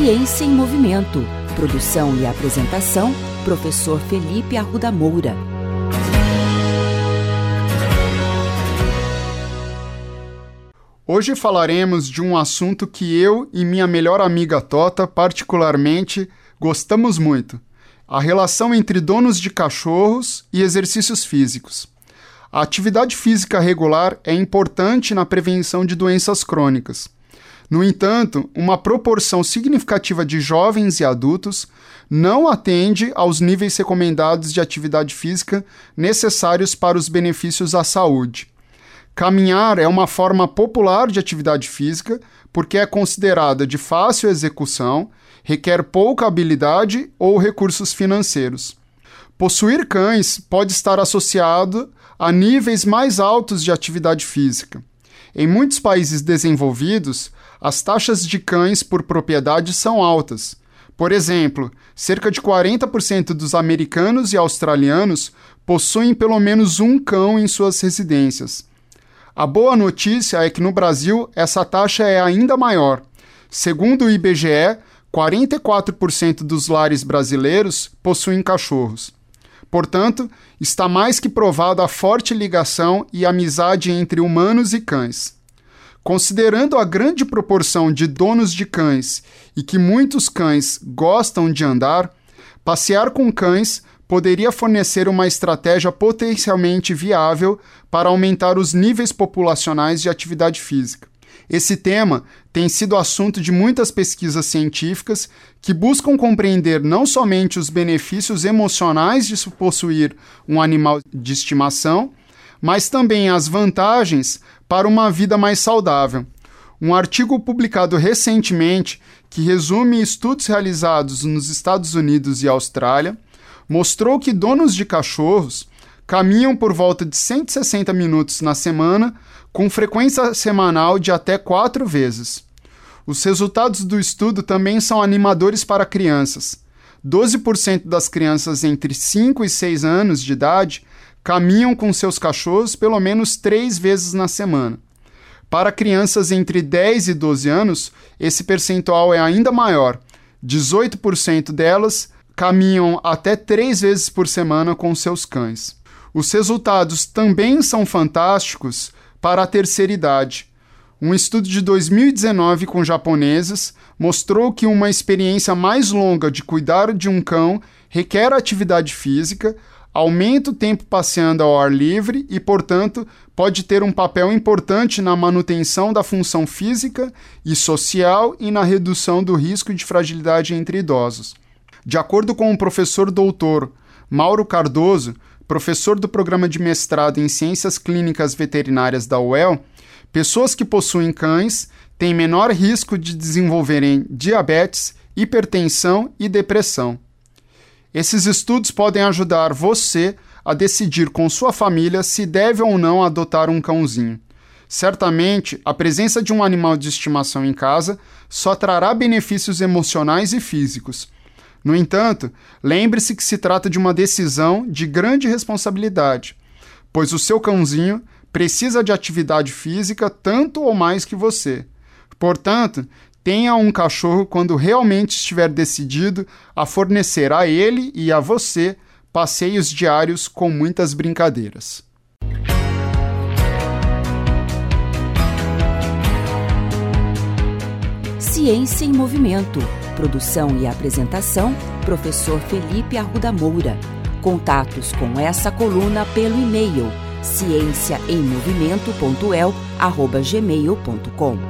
Ciência em Movimento. Produção e apresentação, professor Felipe Arruda Moura. Hoje falaremos de um assunto que eu e minha melhor amiga Tota, particularmente, gostamos muito: a relação entre donos de cachorros e exercícios físicos. A atividade física regular é importante na prevenção de doenças crônicas. No entanto, uma proporção significativa de jovens e adultos não atende aos níveis recomendados de atividade física necessários para os benefícios à saúde. Caminhar é uma forma popular de atividade física porque é considerada de fácil execução, requer pouca habilidade ou recursos financeiros. Possuir cães pode estar associado a níveis mais altos de atividade física. Em muitos países desenvolvidos, as taxas de cães por propriedade são altas. Por exemplo, cerca de 40% dos americanos e australianos possuem pelo menos um cão em suas residências. A boa notícia é que no Brasil essa taxa é ainda maior. Segundo o IBGE, 44% dos lares brasileiros possuem cachorros. Portanto, está mais que provada a forte ligação e amizade entre humanos e cães. Considerando a grande proporção de donos de cães e que muitos cães gostam de andar, passear com cães poderia fornecer uma estratégia potencialmente viável para aumentar os níveis populacionais de atividade física. Esse tema tem sido assunto de muitas pesquisas científicas que buscam compreender não somente os benefícios emocionais de possuir um animal de estimação, mas também as vantagens para uma vida mais saudável. Um artigo publicado recentemente, que resume estudos realizados nos Estados Unidos e Austrália, mostrou que donos de cachorros caminham por volta de 160 minutos na semana, com frequência semanal de até quatro vezes. Os resultados do estudo também são animadores para crianças. 12% das crianças entre 5 e 6 anos de idade caminham com seus cachorros pelo menos três vezes na semana. Para crianças entre 10 e 12 anos, esse percentual é ainda maior. 18% delas caminham até três vezes por semana com seus cães. Os resultados também são fantásticos para a terceira idade. Um estudo de 2019 com japoneses mostrou que uma experiência mais longa de cuidar de um cão requer atividade física, aumenta o tempo passeando ao ar livre e, portanto, pode ter um papel importante na manutenção da função física e social e na redução do risco de fragilidade entre idosos. De acordo com o professor doutor Mauro Cardoso, professor do programa de mestrado em Ciências Clínicas Veterinárias da UEL, pessoas que possuem cães têm menor risco de desenvolverem diabetes, hipertensão e depressão. Esses estudos podem ajudar você a decidir com sua família se deve ou não adotar um cãozinho. Certamente, a presença de um animal de estimação em casa só trará benefícios emocionais e físicos. No entanto, lembre-se que se trata de uma decisão de grande responsabilidade, pois o seu cãozinho precisa de atividade física tanto ou mais que você. Portanto, Tenha um cachorro quando realmente estiver decidido a fornecer a ele e a você passeios diários com muitas brincadeiras. Ciência em Movimento. Produção e apresentação: Professor Felipe Arruda Moura. Contatos com essa coluna pelo e-mail ciênciaemmovimento.el@gmail.com.